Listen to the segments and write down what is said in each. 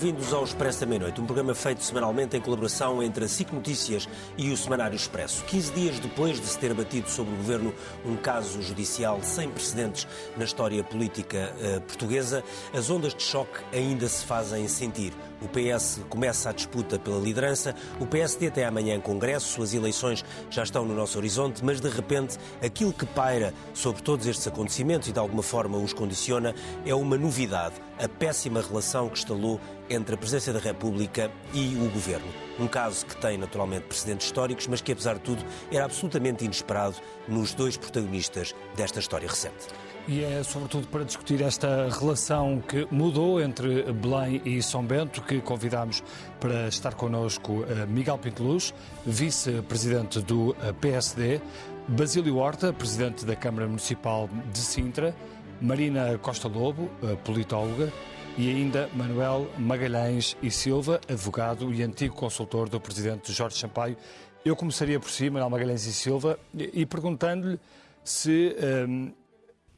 Bem-vindos ao Expresso da Meia-Noite, um programa feito semanalmente em colaboração entre a SIC Notícias e o Semanário Expresso. 15 dias depois de se ter abatido sobre o governo um caso judicial sem precedentes na história política uh, portuguesa, as ondas de choque ainda se fazem sentir. O PS começa a disputa pela liderança, o PSD tem amanhã congresso, as eleições já estão no nosso horizonte, mas de repente aquilo que paira sobre todos estes acontecimentos e de alguma forma os condiciona é uma novidade, a péssima relação que instalou entre a Presidência da República e o Governo. Um caso que tem naturalmente precedentes históricos, mas que apesar de tudo era absolutamente inesperado nos dois protagonistas desta história recente. E é sobretudo para discutir esta relação que mudou entre Belém e São Bento que convidamos para estar connosco eh, Miguel Pinteluz, vice-presidente do eh, PSD, Basílio Horta, presidente da Câmara Municipal de Sintra, Marina Costa Lobo, eh, politóloga, e ainda Manuel Magalhães e Silva, advogado e antigo consultor do presidente Jorge Sampaio. Eu começaria por si, Manuel Magalhães e Silva, e perguntando-lhe se um,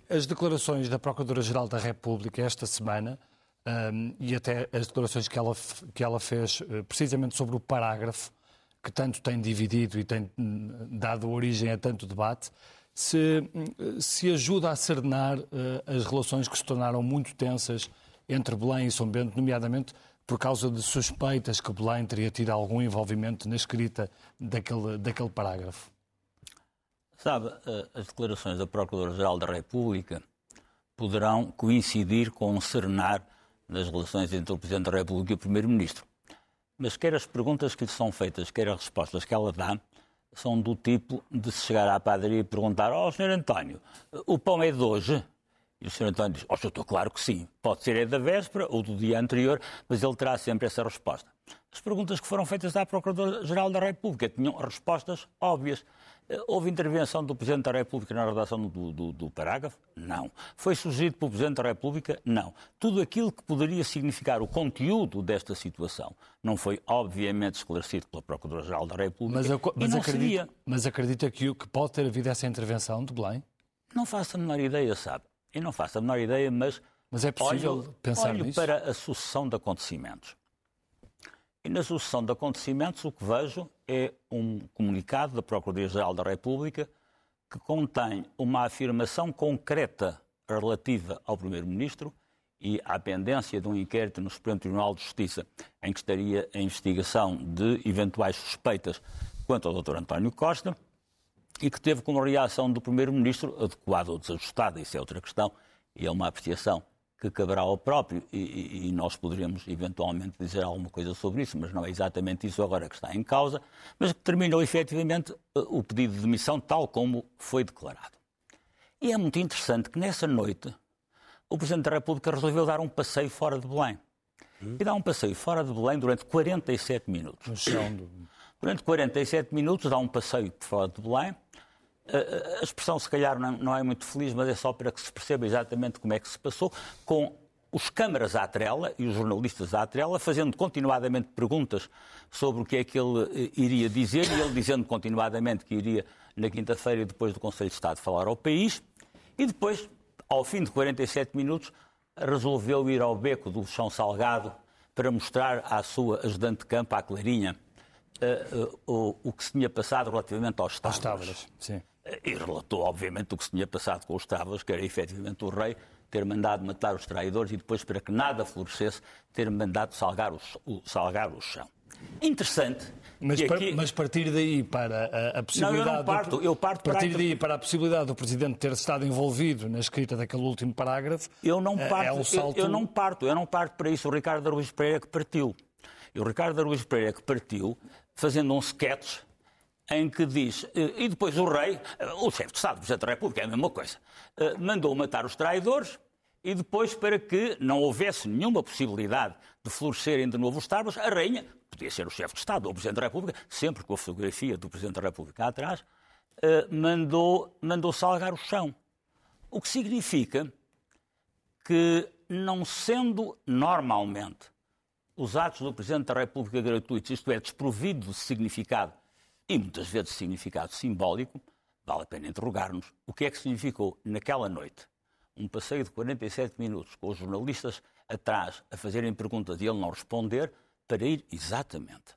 as declarações da Procuradora-Geral da República esta semana um, e até as declarações que ela, que ela fez uh, precisamente sobre o parágrafo que tanto tem dividido e tem hum, dado origem a tanto debate, se, se ajuda a serenar uh, as relações que se tornaram muito tensas entre Belém e São Bento, nomeadamente por causa de suspeitas que Belém teria tido algum envolvimento na escrita daquele, daquele parágrafo. Sabe, eh, as declarações da Procuradora-Geral da República poderão coincidir com um serenar das relações entre o Presidente da República e o Primeiro-Ministro. Mas quer as perguntas que lhe são feitas, quer as respostas que ela dá, são do tipo de se chegar à padaria e perguntar ó oh, Sr. António, o pão é de hoje? E o Sr. António diz, ó oh, estou claro que sim. Pode ser é da véspera ou do dia anterior, mas ele terá sempre essa resposta. As perguntas que foram feitas à Procuradora-Geral da República tinham respostas óbvias. Houve intervenção do Presidente da República na redação do, do, do, parágrafo? Não. Foi sugerido pelo Presidente da República? Não. Tudo aquilo que poderia significar o conteúdo desta situação não foi, obviamente, esclarecido pela Procuradora-Geral da República. Mas, mas, acredita, mas acredita que, que pode ter havido essa intervenção de Belém? Não faço a menor ideia, sabe. Eu não faço a menor ideia, mas. Mas é possível olho, pensar olho nisso? para a sucessão de acontecimentos. E na sucessão de acontecimentos, o que vejo é um comunicado da Procuradoria-Geral da República que contém uma afirmação concreta relativa ao Primeiro-Ministro e à pendência de um inquérito no Supremo Tribunal de Justiça, em que estaria a investigação de eventuais suspeitas quanto ao Dr. António Costa, e que teve como reação do Primeiro-Ministro adequada ou desajustada, isso é outra questão, e é uma apreciação que caberá ao próprio, e, e, nós poderíamos eventualmente dizer alguma coisa sobre isso, mas não é exatamente isso agora que está em causa, mas que terminou efetivamente o pedido de demissão tal como foi declarado. E é muito interessante que nessa noite o Presidente da República resolveu dar um passeio fora de Belém. Hum? E dá um passeio fora de Belém durante 47 minutos. No chão do... Durante 47 minutos dá um passeio fora de Belém. A expressão, se calhar, não é muito feliz, mas é só para que se perceba exatamente como é que se passou, com os câmaras à trela e os jornalistas à trela, fazendo continuadamente perguntas sobre o que é que ele eh, iria dizer, e ele dizendo continuadamente que iria, na quinta-feira, depois do Conselho de Estado, falar ao país, e depois, ao fim de 47 minutos, resolveu ir ao beco do chão salgado para mostrar à sua ajudante de campo, à Clarinha, uh, uh, o, que se tinha passado relativamente aos Távoras. sim. E relatou, obviamente, o que se tinha passado com os Távoras, que era efetivamente o rei ter mandado matar os traidores e depois, para que nada florescesse, ter mandado salgar o, salgar o chão. Interessante. Mas, aqui... mas, partir daí para a, a possibilidade. Não, eu não parto, do... eu parto partir para... daí para a possibilidade do Presidente ter estado envolvido na escrita daquele último parágrafo. Eu não é, parto, é um salto... eu, eu, não parto, eu não parto para isso. O Ricardo Araújo Pereira que partiu. E o Ricardo Araújo Pereira que partiu fazendo um sketch em que diz, eh, e depois o rei, eh, o chefe de Estado, o Presidente da República, é a mesma coisa, eh, mandou matar os traidores e depois, para que não houvesse nenhuma possibilidade de florescerem de novo os Tábuas, a rainha, podia ser o chefe de Estado ou o Presidente da República, sempre com a fotografia do Presidente da República atrás, mandou, mandou salgar o chão. O que significa que, não sendo normalmente os atos do Presidente da República gratuitos, isto é, desprovido de significado, e muitas vezes significado simbólico, vale a pena interrogar-nos o que é que significou naquela noite um passeio de 47 minutos com os jornalistas atrás a fazerem perguntas e ele não responder, para ir exatamente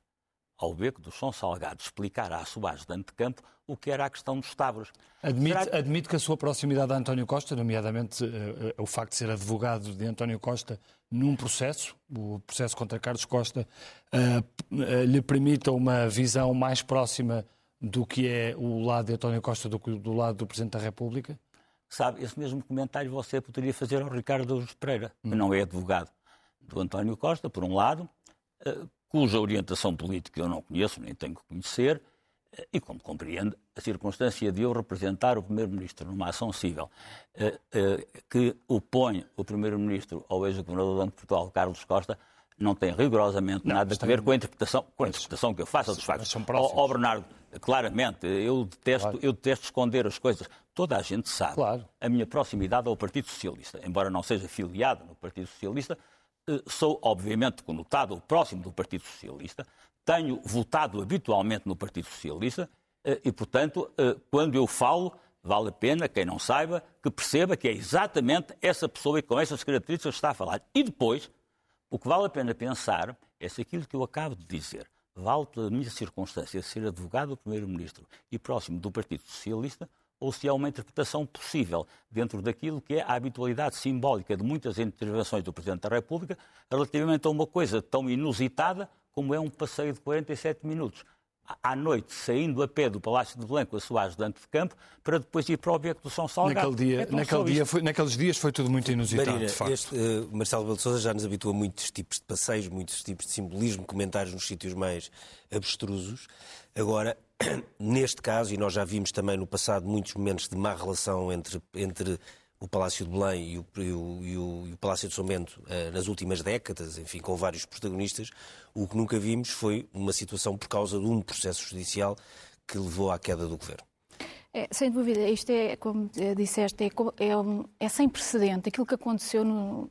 ao beco do São Salgado explicar à sua ajudante de campo o que era a questão dos Stavros. Admite, que... admite que a sua proximidade a António Costa, nomeadamente uh, uh, o facto de ser advogado de António Costa num processo, o processo contra Carlos Costa, uh, lhe permita uma visão mais próxima do que é o lado de António Costa do que do lado do Presidente da República? Sabe, esse mesmo comentário você poderia fazer ao Ricardo Augusto Pereira, que hum. não é advogado do António Costa, por um lado, cuja orientação política eu não conheço, nem tenho que conhecer, e como compreende, a circunstância de eu representar o Primeiro-Ministro numa ação civil eh, eh, que opõe o Primeiro-Ministro ao ex-governador do Banco de Portugal, Carlos Costa, não tem rigorosamente não, nada a ver com a interpretação, com a interpretação que eu faço dos factos. Ó oh, Bernardo, claramente, eu detesto, claro. eu detesto esconder as coisas. Toda a gente sabe claro. a minha proximidade ao Partido Socialista. Embora não seja filiado no Partido Socialista, eh, sou obviamente conotado próximo do Partido Socialista, tenho votado habitualmente no Partido Socialista eh, e, portanto, eh, quando eu falo, vale a pena, quem não saiba, que perceba que é exatamente essa pessoa com essas características que está a falar. E depois, o que vale a pena pensar é se aquilo que eu acabo de dizer vale pela minha circunstância de ser advogado do Primeiro-Ministro e próximo do Partido Socialista, ou se há uma interpretação possível dentro daquilo que é a habitualidade simbólica de muitas intervenções do Presidente da República relativamente a uma coisa tão inusitada como é um passeio de 47 minutos à noite, saindo a pé do Palácio de Belém com a sua ajudante de campo, para depois ir para o objetivo do São Salgado. Naquele dia, é naquele dia foi, naqueles dias foi tudo muito inusitado, Marina, de facto. Este, uh, Marcelo Belo Souza já nos habitua a muitos tipos de passeios, muitos tipos de simbolismo, comentários nos sítios mais abstrusos. Agora, neste caso, e nós já vimos também no passado muitos momentos de má relação entre, entre o Palácio de Belém e o, e o, e o, Palácio de São Bento uh, nas últimas décadas, enfim, com vários protagonistas, o que nunca vimos foi uma situação por causa de um processo judicial que levou à queda do governo. É, sem dúvida, isto é, como disseste, é, é, um, é sem precedente. Aquilo que aconteceu no.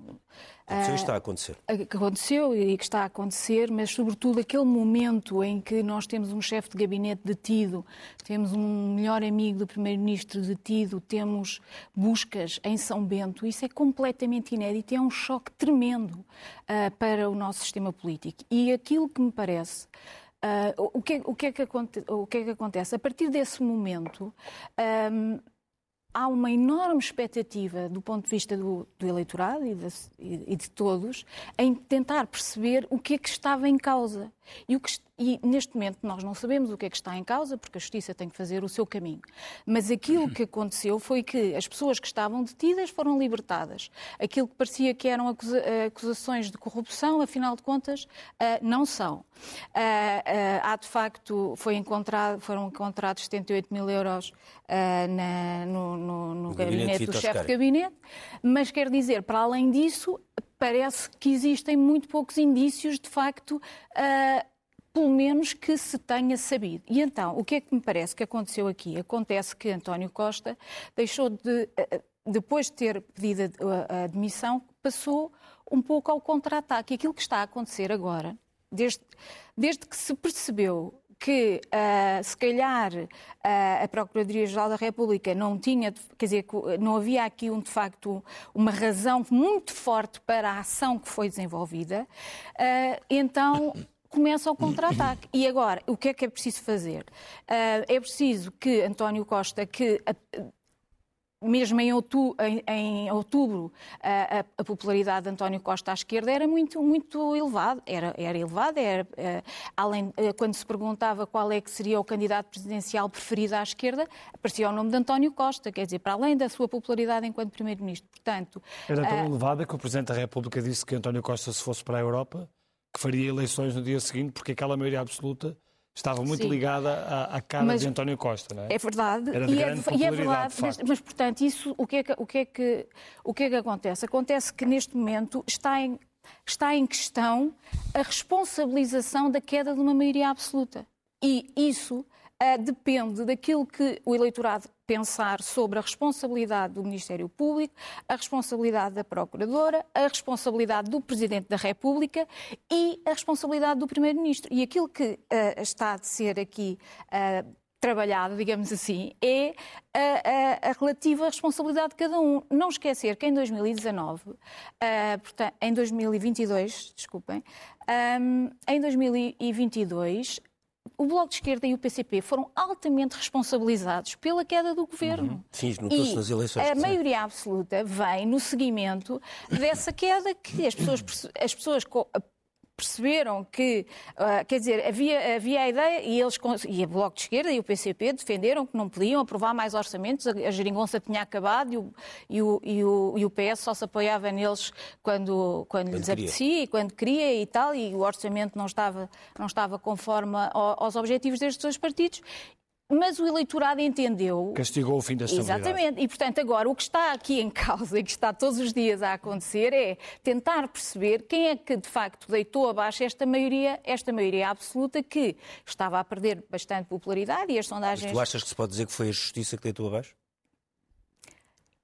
Aconteceu e está a acontecer. Que aconteceu e que está a acontecer, mas sobretudo aquele momento em que nós temos um chefe de gabinete detido, temos um melhor amigo do primeiro-ministro detido, temos buscas em São Bento, isso é completamente inédito e é um choque tremendo uh, para o nosso sistema político. E aquilo que me parece. Uh, o, que, o, que é que o que é que acontece? A partir desse momento, um, há uma enorme expectativa do ponto de vista do, do eleitorado e de, e de, todos em tentar perceber o que é que estava em causa. E, que, e, neste momento nós não sabemos o que é que está em causa, porque a Justiça tem que fazer o seu caminho. Mas aquilo que aconteceu foi que as pessoas que estavam detidas foram libertadas. Aquilo que parecia que eram acusa acusações de corrupção, afinal de contas, uh, não são. Uh, uh, há de facto, foi encontrado, foram encontrados 78 mil euros na, no, no, no gabinete, gabinete do chefe de gabinete, mas quer dizer, para além disso, parece que existem muito poucos indícios, de facto, uh, pelo menos que se tenha sabido. E então, o que é que me parece que aconteceu aqui? Acontece que António Costa deixou de, uh, depois de ter pedido a, admissão, passou um pouco ao contra-ataque. Aquilo que está a acontecer agora, desde, desde que se percebeu que, uh, se calhar, uh, a Procuradoria-Geral da República não tinha, quer dizer, não havia aqui, um, de facto, uma razão muito forte para a ação que foi desenvolvida, uh, então começa o contra-ataque. E agora, o que é que é preciso fazer? é preciso que António Costa, que mesmo em outubro, em, em outubro a, a, popularidade de António Costa à esquerda era muito, muito elevada. Era, era elevada, era, uh, além, uh, quando se perguntava qual é que seria o candidato presidencial preferido à esquerda, aparecia o nome de António Costa, quer dizer, para além da sua popularidade enquanto Primeiro-Ministro. Portanto, era tão uh, elevada que o Presidente da República disse que António Costa, se fosse para a Europa, que faria eleições no dia seguinte, porque aquela maioria absoluta estava muito Sim. ligada à, à cara mas de António Costa, não é? É verdade. Era de e, é, e é verdade, mas, mas, portanto, isso, o que, é que, o, que é que, o que é que acontece? Acontece que neste momento está em, está em questão a responsabilização da queda de uma maioria absoluta. E isso uh, depende daquilo que o eleitorado pensar sobre a responsabilidade do Ministério Público, a responsabilidade da Procuradora, a responsabilidade do Presidente da República e a responsabilidade do Primeiro-Ministro. E aquilo que uh, está a ser aqui uh, trabalhado, digamos assim, é a, a, a, relativa responsabilidade de cada um. Não esquecer que em 2019, uh, portanto, em 2022, desculpem, um, em 2022 o Bloco de Esquerda e o PCP foram altamente responsabilizados pela queda do governo. Uhum. Sim, notou-se nas eleições. A maioria absoluta vem no seguimento dessa queda que as pessoas, as pessoas perceberam que, uh, quer dizer, havia, havia a ideia, e eles, e a Bloco de Esquerda e o PCP defenderam que não podiam aprovar mais orçamentos, a, geringonça tinha acabado e o, e, o, e, o, e o PS só se apoiava neles quando, quando, quando lhes apetecia e quando queria e tal, e o orçamento não estava, não estava conforme aos objetivos destes dois partidos, mas o eleitorado entendeu. Castigou o fim da estabilidade. Exatamente. E, portanto, agora o que está aqui em causa e que está todos os dias a acontecer é tentar perceber quem é que, de facto, deitou abaixo esta maioria, esta maioria absoluta que estava a perder bastante popularidade e as sondagens. Mas tu achas que se pode dizer que foi a justiça que deitou abaixo?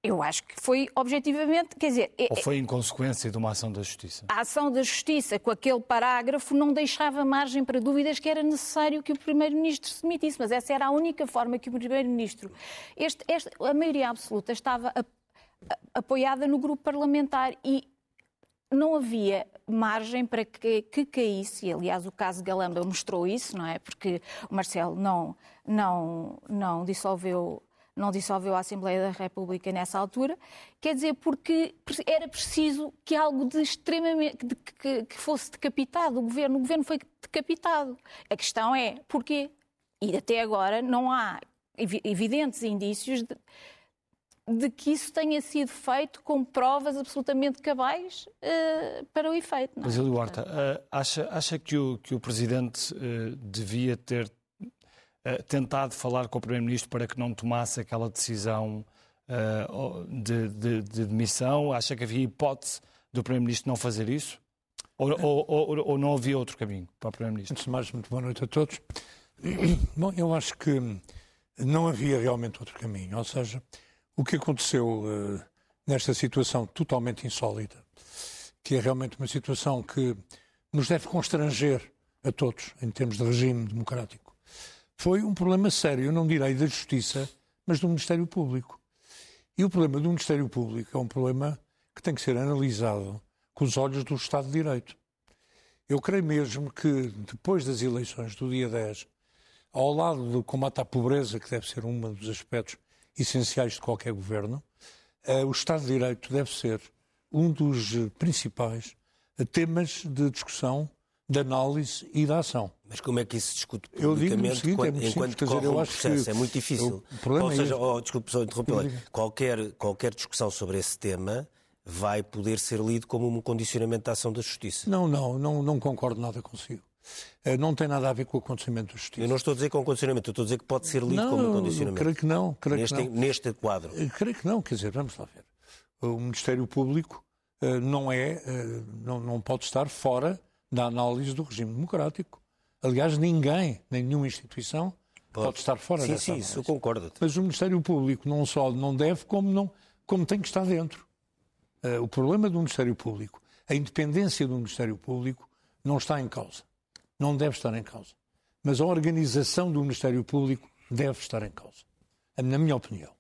Eu acho que foi objetivamente, quer dizer... É, Ou foi em consequência de uma ação da Justiça? A ação da Justiça, com aquele parágrafo, não deixava margem para dúvidas que era necessário que o Primeiro-Ministro se demitisse, mas essa era a única forma que o Primeiro-Ministro... Este, este, a maioria absoluta estava a, a, apoiada no grupo parlamentar e não havia margem para que, que, caísse, e aliás o caso Galamba mostrou isso, não é? Porque o Marcelo não, não, não dissolveu não dissolveu a Assembleia da República nessa altura, quer dizer, porque era preciso que algo de extremamente de, que, que, fosse decapitado. O governo, o governo foi decapitado. A questão é porquê? E até agora não há evidentes indícios de, de que isso tenha sido feito com provas absolutamente cabais uh, para o efeito. Mas, Eduardo, uh, acha, acha que, o, que o Presidente uh, devia ter tentado falar com o Primeiro-Ministro para que não tomasse aquela decisão uh, de, de, de, demissão? Acha que havia hipótese do Primeiro-Ministro não fazer isso? Ou, ou, ou, ou, não havia outro caminho para o Primeiro-Ministro? Antes de mais, muito boa noite a todos. Bom, eu acho que não havia realmente outro caminho. Ou seja, o que aconteceu uh, nesta situação totalmente insólita, que é realmente uma situação que nos deve constranger a todos, em termos de regime democrático, foi um problema sério, não direi da Justiça, mas do Ministério Público. E o problema do Ministério Público é um problema que tem que ser analisado com os olhos do Estado de Direito. Eu creio mesmo que, depois das eleições do dia 10, ao lado do combate à pobreza, que deve ser um dos aspectos essenciais de qualquer governo, eh, o Estado de Direito deve ser um dos principais temas de discussão de análise e de ação. Mas como é que isso se discute publicamente seguinte, quando, é enquanto simples, corre dizer, um processo? é muito difícil. Ou seja, é oh, desculpe só interromper, qualquer, qualquer discussão sobre esse tema vai poder ser lido como um condicionamento da ação da Justiça. Não, não, não, não concordo nada consigo. Eh, não tem nada a ver com o acontecimento da Justiça. Eu não estou a dizer com o condicionamento, eu estou a dizer que pode ser lido não, como um condicionamento. Creio que não. Creio neste, que não. neste quadro. Eh, creio que não, quer dizer, vamos lá ver. O Ministério Público uh, não é, não, não pode estar fora da análise do regime democrático. Aliás, ninguém, nem nenhuma instituição, pode, pode estar fora sim, dessa sim. Sim, isso eu concordo. Mas o Ministério Público não só não deve, como, não, como tem que estar dentro. Uh, o problema do Ministério Público, a independência do Ministério Público, não está em causa. Não deve estar em causa. Mas a organização do Ministério Público deve estar em causa. Na minha opinião.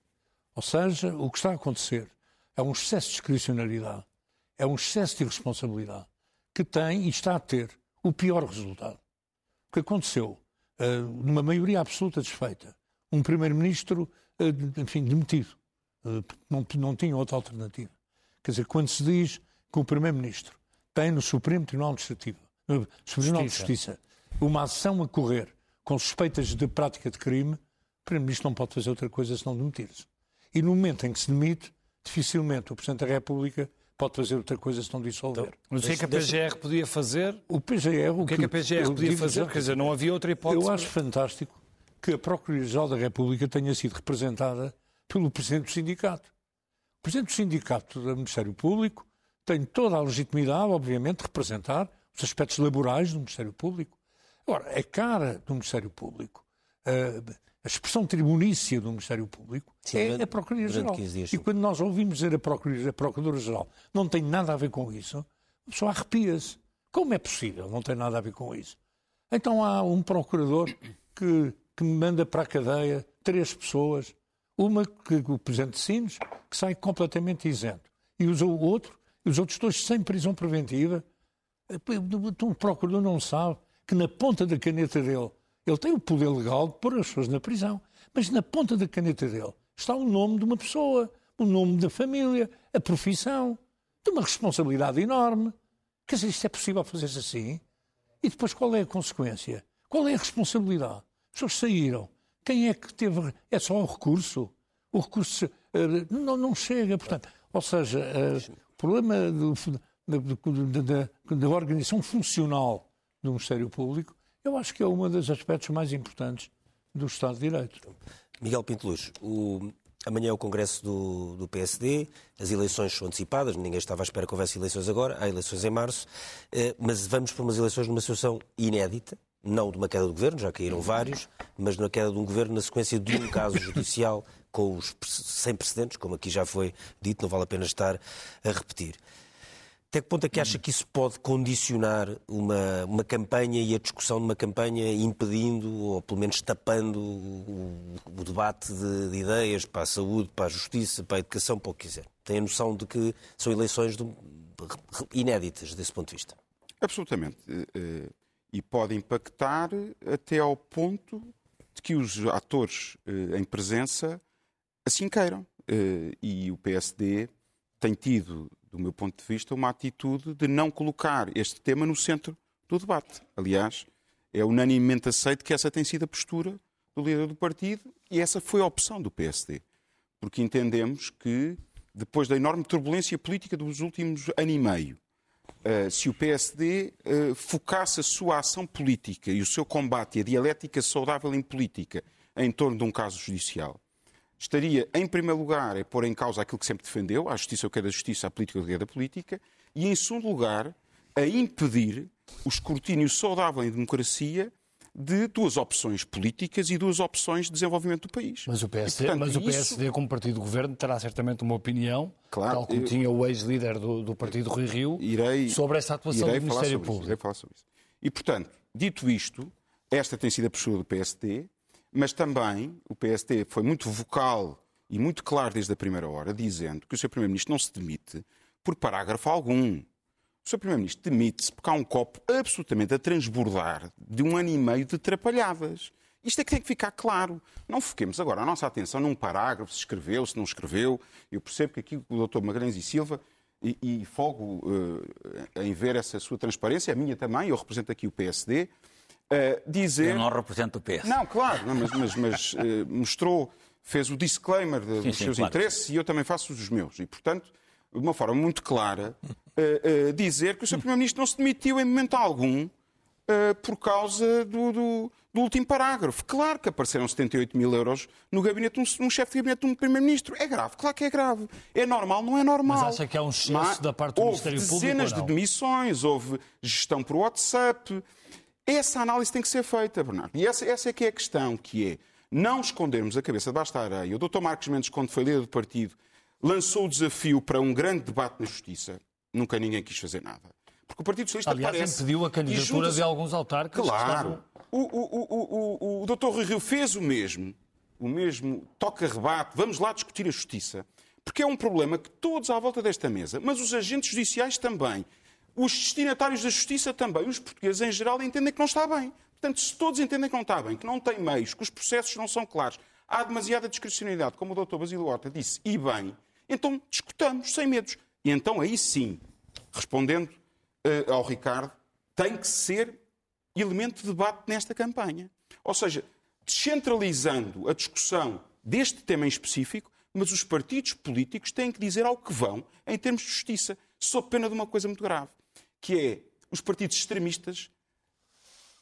Ou seja, o que está a acontecer é um excesso de discricionariedade, é um excesso de irresponsabilidade, que tem e está a ter o pior resultado. O que aconteceu, uh, numa maioria absoluta desfeita, um primeiro-ministro, uh, enfim, demitido. Uh, não, não tinha outra alternativa. Quer dizer, quando se diz que o primeiro-ministro tem no Supremo Tribunal Administrativo, no Tribunal de Justiça, uma ação a correr com suspeitas de prática de crime, o primeiro-ministro não pode fazer outra coisa senão demitir-se. E no momento em que se demite, dificilmente o Presidente da República pode fazer outra coisa se não dissolver. Então, mas o que é que a PGR podia fazer? O PGR... O, que, é que a PGR podia fazer? Quer dizer, não havia outra hipótese. Eu acho fantástico que a Procuradoria-Geral da República tenha sido representada pelo Presidente do Sindicato. O Presidente do Sindicato do Ministério Público tem toda a legitimidade, obviamente, de representar os aspectos laborais do Ministério Público. Agora, a cara do Ministério Público, a, expressão tribunícia do Ministério Público Sim, é durante- a Procuradoria-Geral. durante 15 dias, E quando nós ouvimos dizer a Procuradoria- a Procuradora-Geral não tem nada a ver com isso, a pessoa arrepia-se. Como é possível? Não tem nada a ver com isso. Então há um procurador que, que manda para a cadeia três pessoas. Uma que o Presidente de Sines, que sai completamente isento. E usa o outro, e os outros dois sem prisão preventiva. Então o procurador não sabe que na ponta da caneta dele, ele tem o poder legal de pôr as pessoas na prisão, mas na ponta da caneta dele está o nome de uma pessoa, o nome da família, a profissão, de uma responsabilidade enorme. Quer dizer, isto é possível fazer-se assim? E depois qual é a consequência? Qual é a responsabilidade? As pessoas saíram. Quem é que teve. É só o recurso? O recurso eh, não, não chega. Portanto, ou seja, eh, o problema do- da, da- da- da organização funcional do Ministério Público, eu acho que é um dos aspectos mais importantes do Estado de Direito. Miguel Pinteluz, o... amanhã é o Congresso do, do PSD, as eleições são antecipadas, ninguém estava à espera que houvesse eleições agora, há eleições em março, eh, mas vamos para umas eleições numa situação inédita, não de uma queda do governo, já caíram vários, mas na queda de um governo na sequência de um caso judicial com os sem precedentes, como aqui já foi dito, não vale a pena estar a repetir. Até que ponto é que acha que isso pode condicionar uma, uma campanha e a discussão de uma campanha, impedindo ou pelo menos tapando o, o debate de, de ideias para a saúde, para a justiça, para a educação, para o que quiser? Tem a noção de que são eleições de- inéditas desse ponto de vista? Absolutamente. Eh, eh, E pode impactar até ao ponto de que os atores eh, em presença assim queiram. E o PSD tem tido, do meu ponto de vista, uma atitude de não colocar este tema no centro do debate. Aliás, é unanimemente aceito que essa tem sido a postura do líder do partido e essa foi a opção do PSD. Porque entendemos que, depois da enorme turbulência política dos últimos ano e meio, Uh, se o PSD uh, focasse a sua ação política e o seu combate e a dialética saudável em política em torno de um caso judicial, estaria, em primeiro lugar, a pôr em causa aquilo que sempre defendeu, a justiça é o que é da justiça, a política é o que é da política, e, em segundo lugar, a impedir o escrutínio saudável em democracia de duas opções políticas e duas opções de desenvolvimento do país. Mas o E, PSD, portanto, mas o isso- PSD como partido de governo, terá certamente uma opinião, Claro, tal como eu- tinha o ex-líder do, do partido Rui Rio, irei, sobre essa atuação do Ministério sobre isso, Público. irei falar sobre isso. E, portanto, dito isto, esta tem sido a postura do PSD, mas também o PSD foi muito vocal e muito claro desde a primeira hora, dizendo que o Sr. Primeiro-Ministro não se demite por parágrafo algum. O Sr. Primeiro-Ministro demite-se porque há um copo absolutamente a transbordar de um ano e meio de trapalhadas. Isto é que tem que ficar claro. Não foquemos agora a nossa atenção num parágrafo, se escreveu, se não escreveu. Eu percebo que aqui o Dr. Magalhães e Silva, e, e folgo eh, em ver essa sua transparência, a minha também, eu represento aqui o PSD, eh, dizer... Eu não represento o PS. Não, claro, não, mas, mas- mas, eh, mostrou, fez o disclaimer de- Sim, dos sim, seus claro. interesses e eu também faço os meus. E, portanto, de uma forma muito clara, eh, dizer que o Sr. Primeiro-Ministro não se demitiu em momento algum por causa do, do- do último parágrafo. Claro que apareceram 78 mil euros no gabinete, um, um chefe de gabinete de um Primeiro-Ministro. É grave, claro que é grave. É normal, não é normal. Mas acha que há um excesso Mas da parte do houve Ministério Público dezenas ou não? de demissões, houve gestão por WhatsApp. Essa análise tem que ser feita, Bernardo. E essa, essa é que é a questão, que é não escondermos a cabeça debaixo da areia. O Dr. Marcos Mendes, quando foi líder do partido, lançou o desafio para um grande debate na Justiça. Nunca ninguém quis fazer nada. Porque o Partido Socialista Aliás, parece... impediu a candidatura de alguns autarcas. Claro. O, o, o, o, o, o Dr. Rui Rio fez o mesmo, o mesmo toca-rebate, vamos lá discutir a justiça. Porque é um problema que todos à volta desta mesa, mas os agentes judiciais também, os destinatários da justiça também, os portugueses em geral entendem que não está bem. Portanto, se todos entendem que não está bem, que não tem meios, que os processos não são claros, há demasiada discricionalidade, como o Dr. Basílio Horta disse, e bem, então discutamos, sem medos. E então aí sim, respondendo eh, ao Ricardo, tem que ser elemento de debate nesta campanha. Ou seja, descentralizando a discussão deste tema em específico, mas os partidos políticos têm que dizer ao que vão em termos de justiça, sob pena de uma coisa muito grave, que é os partidos extremistas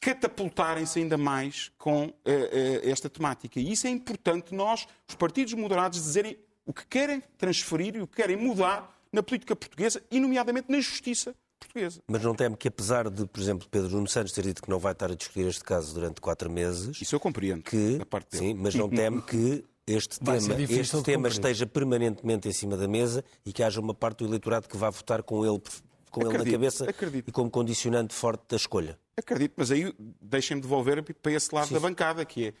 catapultarem-se ainda mais com eh, eh, esta temática. E isso é importante nós, os partidos moderados, dizerem o que querem transferir e o que querem mudar na política portuguesa e, nomeadamente, na justiça portuguesa. Mas não teme que, apesar de, por exemplo, Pedro Nuno Santos ter dito que não vai estar a discutir este caso durante quatro meses... Isso eu compreendo, que, da parte dele. Sim, mas não teme que este Vai tema, este tema esteja permanentemente em cima da mesa e que haja uma parte do eleitorado que vá votar com ele, com ele na Acredito, cabeça acredito. e como condicionante forte da escolha. Acredito, mas aí deixem-me devolver para esse lado da bancada, que é,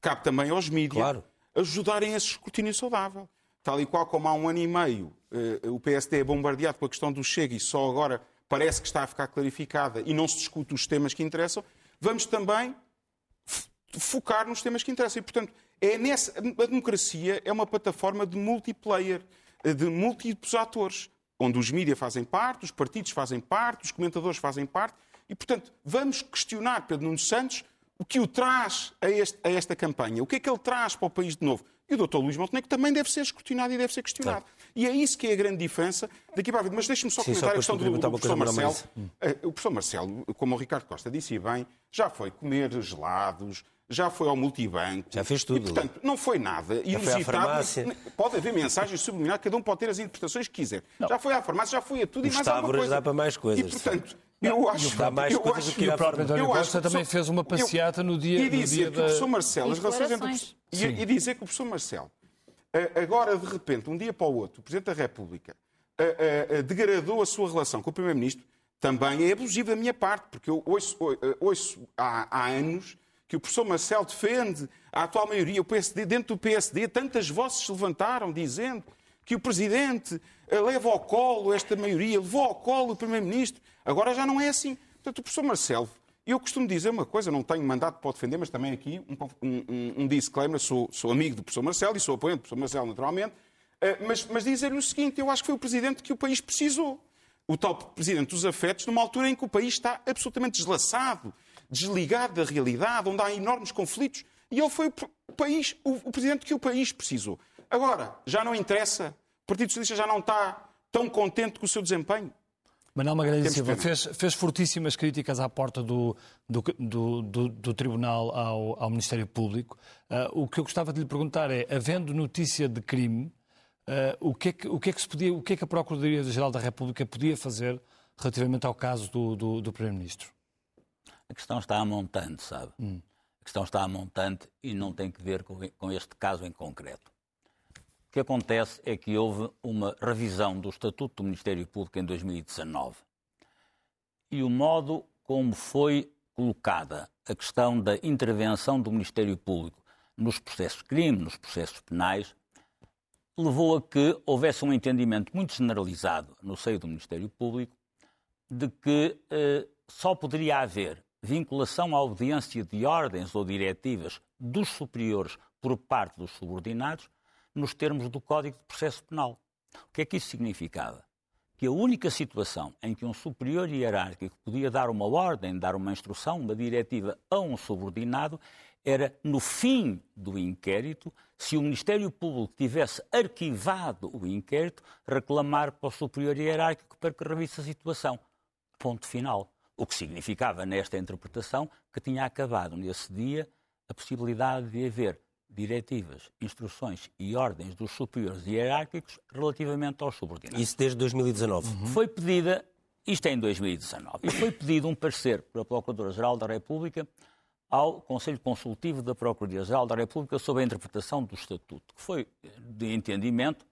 cabe também aos mídias Claro. ajudarem esse escrutínio saudável. Tal e qual como há um ano e meio eh, o PSD é bombardeado com a questão do Chega e só agora parece que está a ficar clarificada e não se discute os temas que interessam, vamos também focar nos temas que interessam. E, portanto, é nessa, a democracia é uma plataforma de multiplayer, eh, de múltiplos atores, onde os mídias fazem parte, os partidos fazem parte, os comentadores fazem parte, e, portanto, vamos questionar Pedro Nuno Santos o que o traz a, este- a esta campanha, o que é que ele traz para o país de novo. E o Dr. Luís Montenegro também deve ser escrutinado e deve ser questionado. E é isso que é a grande diferença daqui para a vida. Mas deixe-me só Sim, só comentar a para questão do, do professor Marcelo. Eh, O professor Marcelo, como o Ricardo Costa disse bem, já foi comer gelados, já foi ao multibanco. Já fez tudo. E, portanto, não foi nada foi à inusitado. Pode haver mensagens subliminares, cada um pode ter as interpretações que quiser. Já foi à farmácia, já foi a tudo e mais alguma coisa. dá para mais coisas. E, portanto, eu acho... Dá mais eu coisas acho- que o próprio António eu Costa também fez uma passeata no dia- E no dizer dia que o professor Marcelo, E as relações entre... declarações. E, e dizer que o professor Marcelo, agora de repente, um dia para o outro, o Presidente da República degradou a sua relação com o Primeiro-Ministro, também é abusivo da minha parte, porque eu ouço, eh, ouço há, há anos que o professor Marcelo defende a atual maioria, o PSD, dentro do PSD, tantas vozes se levantaram dizendo que o Presidente eh, leva ao colo esta maioria, levou ao colo o Primeiro-Ministro. Agora já não é assim. Portanto, o professor Marcelo, eu costumo dizer uma coisa, não tenho mandato para defender, mas também aqui um, um, um disclaimer, sou, sou amigo do professor Marcelo e sou apoiante do professor Marcelo, naturalmente, eh, mas, mas dizer-lhe o seguinte, eu acho que foi o Presidente que o país precisou. O tal Presidente dos afetos, numa altura em que o país está absolutamente deslaçado, desligado da realidade, onde há enormes conflitos, e ele foi o país, o, o Presidente que o país precisou. Agora, já não interessa, o Partido Socialista já não está tão contente com o seu desempenho. Manuel Magalhães Silva fez, fez fortíssimas críticas à porta do, do, do, do- do Tribunal ao, ao Ministério Público. Ah, o que eu gostava de lhe perguntar é, havendo notícia de crime, ah, o, que é que, o, que é que se podia, o que é que a Procuradoria-Geral da República podia fazer relativamente ao caso do, do, do Primeiro-Ministro? A questão está a montante, sabe? A questão está a montante e não tem que ver com, com este caso em concreto. Que acontece é que houve uma revisão do Estatuto do Ministério Público em 2019. E o modo como foi colocada a questão da intervenção do Ministério Público nos processos de crime, nos processos penais, levou a que houvesse um entendimento muito generalizado no seio do Ministério Público de que eh, só poderia haver vinculação à obediência de ordens ou diretivas dos superiores por parte dos subordinados nos termos do Código de Processo Penal. O que é que isso significava? Que a única situação em que um superior hierárquico podia dar uma ordem, dar uma instrução, uma diretiva a um subordinado era no fim do inquérito, se o Ministério Público tivesse arquivado o inquérito, reclamar para o superior hierárquico para que revisse a situação. Ponto final. O que significava, nesta interpretação, que tinha acabado nesse dia a possibilidade de haver diretivas, instruções e ordens dos superiores hierárquicos relativamente aos subordinados. Isso desde 2019. Foi pedida, isto é em 2019, e foi pedido um parecer pela Procuradora-Geral da República ao Conselho Consultivo da Procuradoria-Geral da República sobre a interpretação do Estatuto, que foi de entendimento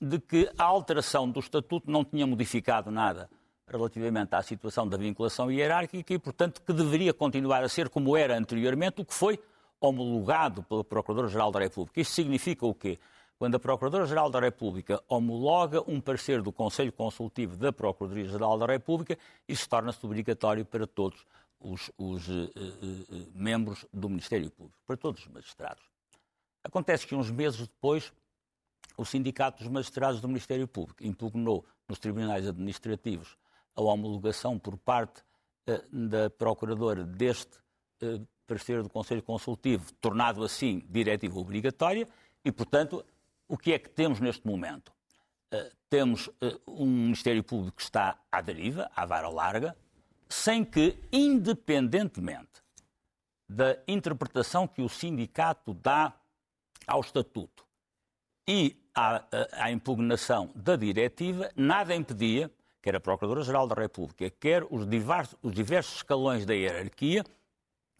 de que a alteração do Estatuto não tinha modificado nada relativamente à situação da vinculação hierárquica e, portanto, que deveria continuar a ser como era anteriormente, o que foi homologado pela Procuradora-Geral da República. Isto significa o quê? Quando a Procuradora-Geral da República homologa um parecer do Conselho Consultivo da Procuradoria-Geral da República, isso torna-se obrigatório para todos os, os eh, eh, eh, membros do Ministério Público, para todos os magistrados. Acontece que uns meses depois, o Sindicato dos Magistrados do Ministério Público impugnou nos tribunais administrativos a homologação por parte da Procuradora deste parecer do Conselho Consultivo, tornado assim diretiva obrigatória, e, portanto, o que é que temos neste momento? Eh, temos eh, um Ministério Público que está à deriva, à vara larga, sem que, independentemente da interpretação que o sindicato dá ao Estatuto e à, à- à impugnação da diretiva, nada impedia quer a Procuradora-Geral da República, quer os diversos, os diversos escalões da hierarquia,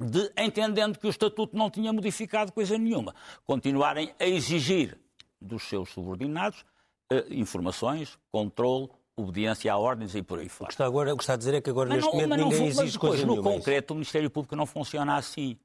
de, entendendo que o Estatuto não tinha modificado coisa nenhuma, continuarem a exigir dos seus subordinados eh, informações, controle, obediência a ordens e por aí fora. O que está, agora, o que está a dizer é que agora, Mas neste não- momento, não ninguém exige coisa no nenhuma. é isso? concreto, o Ministério Público não funciona assim.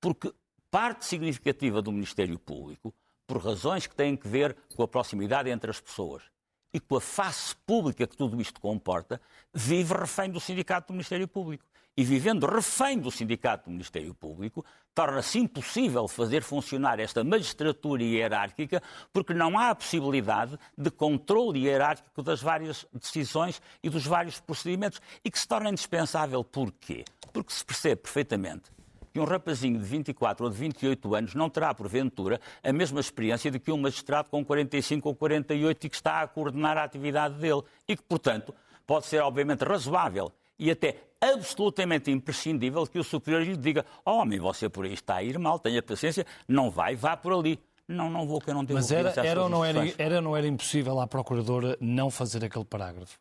Porque parte significativa do Ministério Público, por razões que têm que ver com a proximidade entre as pessoas e com a face pública que tudo isto comporta, vive refém do Sindicato do Ministério Público. E vivendo refém do Sindicato do Ministério Público, torna-se impossível fazer funcionar esta magistratura hierárquica, porque não há a possibilidade de controle hierárquico das várias decisões e dos vários procedimentos, e que se torna indispensável. Porquê? Porque se percebe perfeitamente que um rapazinho de 24 ou de 28 anos não terá, porventura, a mesma experiência de que um magistrado com 45 ou 48 e que está a coordenar a atividade dele. E que, portanto, pode ser, obviamente, razoável e até absolutamente imprescindível que o superior lhe diga: oh, homem, você por aí está a ir mal, tenha paciência, não vai, vá por ali. Não, não vou, que eu não tenho Mas era, era, ou não era, era não era impossível à Procuradora não fazer aquele parágrafo?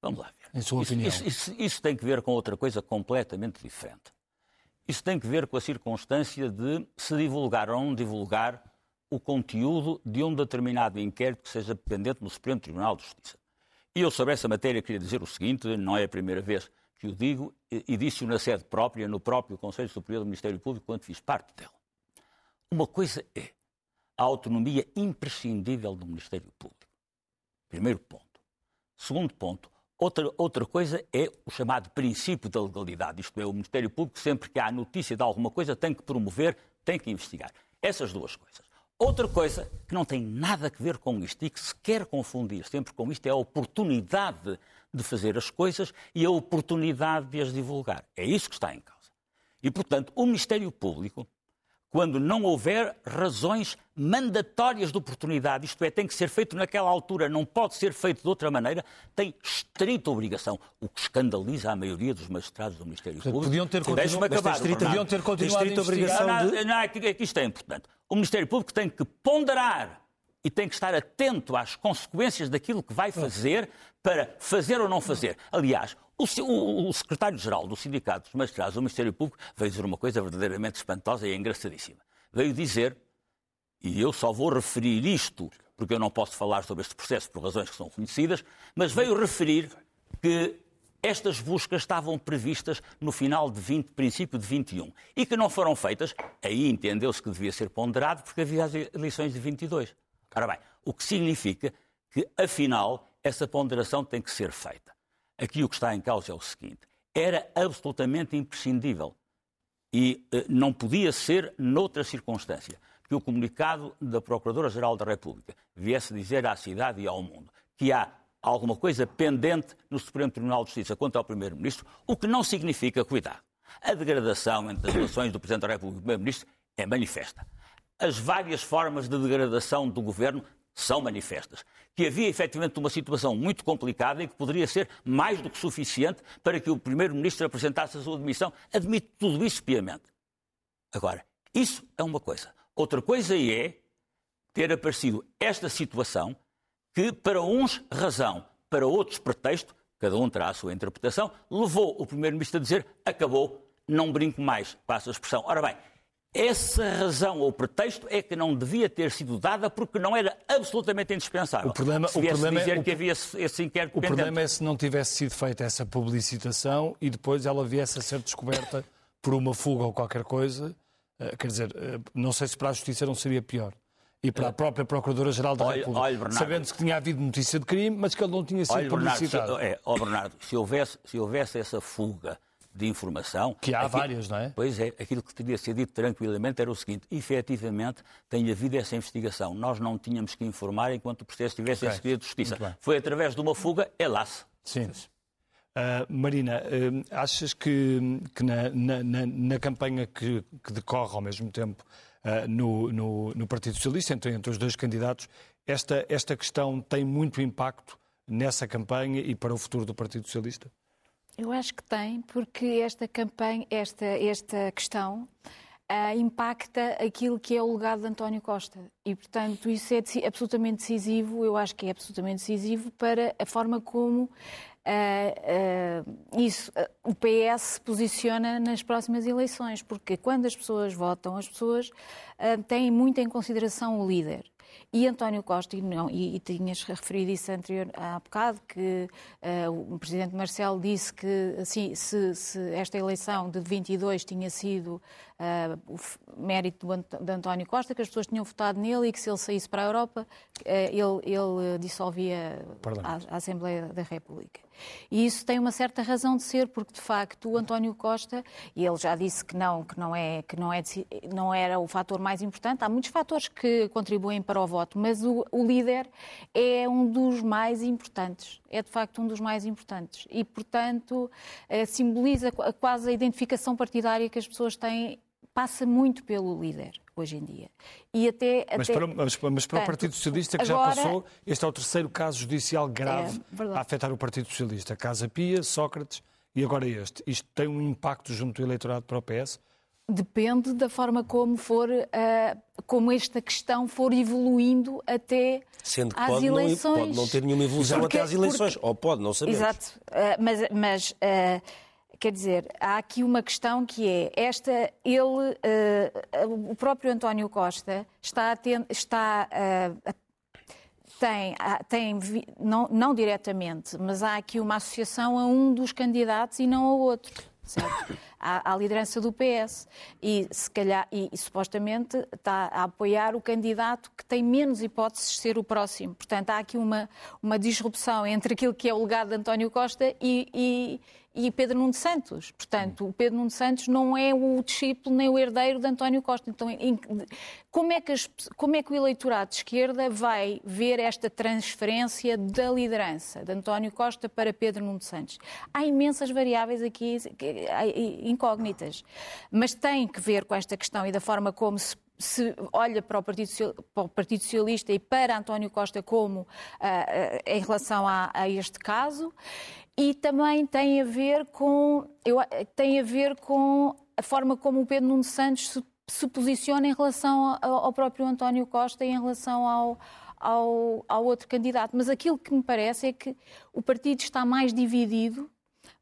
Vamos lá ver. Em sua isso, opinião. Isso, isso- isso tem que ver com outra coisa completamente diferente. Isso tem que ver com a circunstância de se divulgar ou não divulgar o conteúdo de um determinado inquérito que seja pendente no Supremo Tribunal de Justiça. E eu sobre essa matéria queria dizer o seguinte, não é a primeira vez que o digo, e e disse-o na sede própria, no próprio Conselho Superior do Ministério Público, quando fiz parte dela. Uma coisa é a autonomia imprescindível do Ministério Público. Primeiro ponto. Segundo ponto, outra, outra coisa é o chamado princípio da legalidade. Isto é, o Ministério Público, sempre que há notícia de alguma coisa, tem que promover, tem que investigar. Essas duas coisas. Outra coisa que não tem nada a ver com isto e que se quer confundir sempre com isto é a oportunidade de fazer as coisas e a oportunidade de as divulgar. É isso que está em causa. E, portanto, o Ministério Público, quando não houver razões mandatórias de oportunidade, isto é, tem que ser feito naquela altura, não pode ser feito de outra maneira, tem estrita obrigação, o que escandaliza a maioria dos magistrados do Ministério Portanto, Público. podiam ter continu- Deixe-me mas tem acabar, estrita- podiam ter continuado estrita a obrigação Não, de- não, é é isto é importante. O Ministério Público tem que ponderar e tem que estar atento às consequências daquilo que vai fazer para fazer ou não fazer. Aliás, o, o secretário-geral do Sindicato dos Magistrados do Ministério Público veio dizer uma coisa verdadeiramente espantosa e engraçadíssima. Veio dizer, e eu só vou referir isto, porque eu não posso falar sobre este processo por razões que são conhecidas, mas veio referir que estas buscas estavam previstas no final de 20, princípio de 21 e que não foram feitas, aí entendeu-se que devia ser ponderado porque havia as eleições de 22. Ora bem, o que significa que, afinal, essa ponderação tem que ser feita. Aqui o que está em causa é o seguinte: era absolutamente imprescindível e eh, não podia ser noutra circunstância que o comunicado da Procuradora-Geral da República viesse dizer à cidade e ao mundo que há alguma coisa pendente no Supremo Tribunal de Justiça quanto ao Primeiro-Ministro, o que não significa, cuidado, a degradação entre as relações do Presidente da República e do Primeiro-Ministro é manifesta. As várias formas de degradação do governo são manifestas. Que havia efetivamente uma situação muito complicada e que poderia ser mais do que suficiente para que o Primeiro-Ministro apresentasse a sua demissão. Admito tudo isso piamente. Agora, isso é uma coisa. Outra coisa é ter aparecido esta situação que, para uns, razão, para outros, pretexto, cada um terá a sua interpretação, levou o Primeiro-Ministro a dizer acabou, não brinco mais, passa a expressão. Ora bem, essa razão ou pretexto é que não devia ter sido dada porque não era absolutamente indispensável. O problema- se o problema é- dizer o- que havia esse, esse inquérito O pendente. problema é se não tivesse sido feita essa publicitação e depois ela viesse a ser descoberta por uma fuga ou qualquer coisa. eh, Quer dizer, eh, não sei se para a Justiça não seria pior. E para a própria Procuradora-Geral da Olha- República. olha, Bernardo. sabendo que tinha havido notícia de crime, mas que ele não tinha sido Olha, Bernardo, se, publicitado. é, ó, Bernardo, se houvesse, se houvesse essa fuga de informação. Que há aqui- várias, não é? Pois é, aquilo que teria sido dito tranquilamente era o seguinte: efetivamente tem havido essa investigação. Nós não tínhamos que informar enquanto o processo estivesse em Ok, segredo de justiça. Foi através de uma fuga, hélas. Sim. Ah, Marina, ah, achas que, que na, na- na- campanha que, que decorre ao mesmo tempo ah, no, no- no Partido Socialista, entre, entre os dois candidatos, esta, esta questão tem muito impacto nessa campanha e para o futuro do Partido Socialista? Eu acho que tem, porque esta campanha, esta, esta questão uh, impacta aquilo que é o legado de António Costa. E, portanto, isso é absolutamente decisivo, eu acho que é absolutamente decisivo para a forma como uh, uh, isso, o PS se posiciona nas próximas eleições, porque quando as pessoas votam, as pessoas têm muito em consideração o líder. E António Costa, e, não, e, e tinhas referido isso anterior, há bocado, que uh, o Presidente Marcelo disse que assim, se, se, esta eleição de 22 tinha sido uh, o mérito de António Costa, que as pessoas tinham votado nele e que se ele saísse para a Europa, uh, ele, ele dissolvia a, a Assembleia da República. E isso tem uma certa razão de ser, porque de facto o António Costa, e ele já disse que não, que não, é, que não, é, não era o fator mais importante, há muitos fatores que contribuem para o voto, mas o, o líder é um dos mais importantes, é de facto um dos mais importantes. E, portanto, eh, simboliza quase a identificação partidária que as pessoas têm passa muito pelo líder hoje em dia. E até, mas, até... Para, mas, mas, para, o Partido Socialista, que agora... já passou, este é o terceiro caso judicial grave é, a afetar o Partido Socialista. Casa Pia, Sócrates e agora este. Isto tem um impacto junto do eleitorado para o PS? Depende da forma como for, uh, como esta questão for evoluindo até Sendo que às pode eleições. Não, pode não ter nenhuma evolução porque, até às eleições, porque... ou pode, não sabemos. Exato, uh, mas, mas uh, Quer dizer, há aqui uma questão que é esta, ele, uh, o próprio António Costa está, a ten, está uh, tem, tem não, não diretamente, mas há aqui uma associação a um dos candidatos e não ao outro certo? À, à, liderança do PS. E, se calhar, e, e, supostamente está a apoiar o candidato que tem menos hipóteses de ser o próximo. Portanto, há aqui uma, uma disrupção entre aquilo que é o legado de António Costa e, e e Pedro Nuno Santos. Portanto, o Pedro Nuno Santos não é o discípulo nem o herdeiro de António Costa. Então, como é que, as, como é que o eleitorado de esquerda vai ver esta transferência da liderança de António Costa para Pedro Nuno Santos? Há imensas variáveis aqui incógnitas, mas tem que ver com esta questão e da forma como se se olha para o, Partido, para o Partido, Socialista e para António Costa como uh, uh, em relação a, a, este caso e também tem a ver com eu, tem a ver com a forma como o Pedro Nuno Santos se, se posiciona em relação ao, ao, próprio António Costa e em relação ao, ao, ao outro candidato. Mas aquilo que me parece é que o partido está mais dividido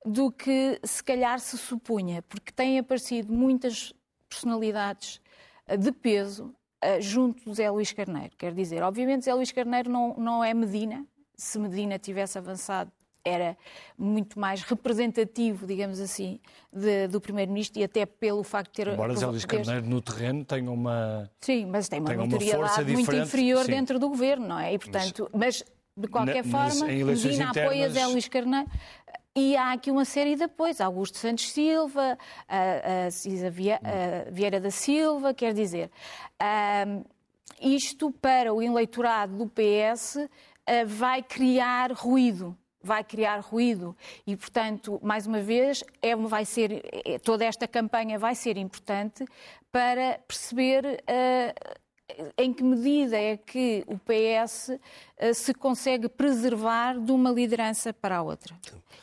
do que se calhar se supunha, porque têm aparecido muitas personalidades eh, de peso eh, junto do Zé Luís Carneiro. Quer dizer, obviamente Zé Luís Carneiro não, não é Medina. Se Medina tivesse avançado era muito mais representativo, digamos assim, de, do Primeiro-Ministro e até pelo facto de ter... Embora Zé Luís Carneiro no terreno tenha uma... Sim, mas tem uma tem notoriedade muito inferior sim. dentro do Governo, não é? E, portanto, mas, mas de qualquer na, forma, Medina internas... apoia Zé Luís Carneiro... E há aqui uma série de apoios. Augusto Santos Silva, a, a Cisa Vieira da Silva, quer dizer, isto para o eleitorado do PS vai criar ruído vai criar ruído. E, portanto, mais uma vez, é, vai ser, é, toda esta campanha vai ser importante para perceber uh, em que medida é que o PS uh, eh, se consegue preservar de uma liderança para a outra.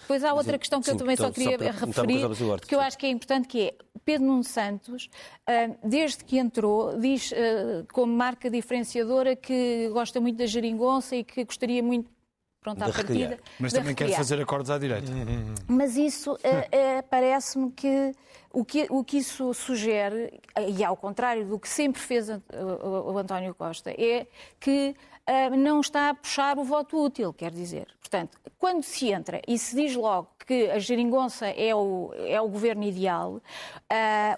Depois há outra questão que Sim, eu também então, só queria só para, referir, que eu acho que é importante, que é Pedro Nuno Santos, uh, desde que entrou, diz como marca diferenciadora que gosta muito da geringonça e que gostaria muito pronto, à partida. Mas também quer fazer acordos à direita. Mas isso é, é, parece-me que o, que o que isso sugere, e ao contrário do que sempre fez o, o, o António Costa, é que uh, não está a puxar o voto útil, quer dizer. Portanto, quando se entra e se diz logo que a geringonça é o, é o governo ideal, uh,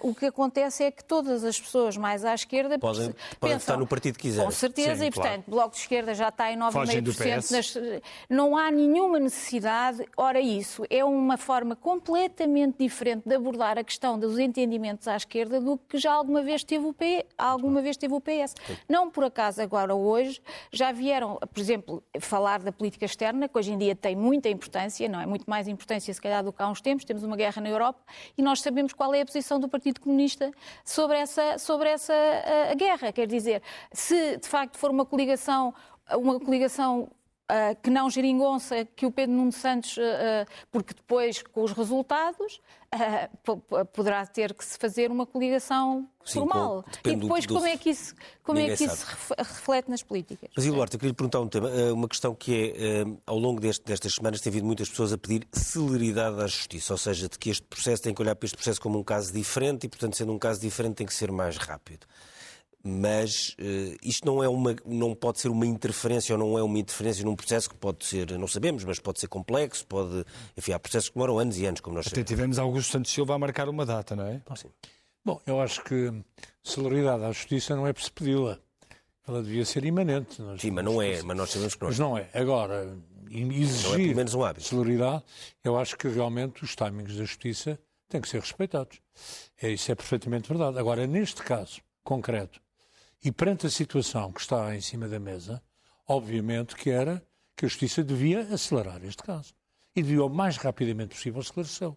o que acontece é que todas as pessoas mais à esquerda podem, pensam, podem estar no partido que quiserem. Com certeza, Sim, e portanto, o Bloco de Esquerda já está em 9,5%. Nas... Não há nenhuma necessidade. Ora, isso é uma forma completamente diferente de abordar a questão dos entendimentos à esquerda do que já alguma vez teve o, P... alguma vez teve o PS. Não por acaso agora hoje já vieram, por exemplo, falar da política externa, que hoje em dia tem muita importância, não é? Muito mais importância se calhar, do que há uns tempos. Temos uma guerra na Europa e nós sabemos qual é a posição do Partido Comunista sobre essa, sobre essa uh, guerra. Quer dizer, se de facto for uma coligação, uma coligação Uh, que não geringonça que o Pedro Nuno Santos, uh, uh, porque depois, com os resultados, poderá ter que se fazer uma coligação Sim, formal. Com, e depois, do, como é que isso, como é que isso se reflete nas políticas? Mas, Eduardo, eu queria lhe perguntar um tema, uma questão que é, ao longo deste, destas semanas, tem havido muitas pessoas a pedir celeridade à justiça, ou seja, de que este processo tem que olhar para este processo como um caso diferente e, portanto, sendo um caso diferente, tem que ser mais rápido mas uh, isto não, é uma, não pode ser uma interferência ou não é uma interferência num processo que pode ser, não sabemos, mas pode ser complexo, pode. Enfim, há processos que demoram anos e anos, como nós Até tivemos Augusto Santos Silva a marcar uma data, não é? Sim. Bom, eu acho que celeridade à justiça não é para se pedi-la. Ela devia ser imanente. Nós, Sim, mas não é, mas nós sabemos que não é. Mas não é. Agora, exigir não é pelo menos um hábito. celeridade, eu acho que realmente os timings da justiça têm que ser respeitados. É, isso é perfeitamente verdade. Agora, neste caso concreto, e perante a situação que está em cima da mesa, obviamente que era que a Justiça devia acelerar este caso. E devia o mais rapidamente possível esclarecê-lo.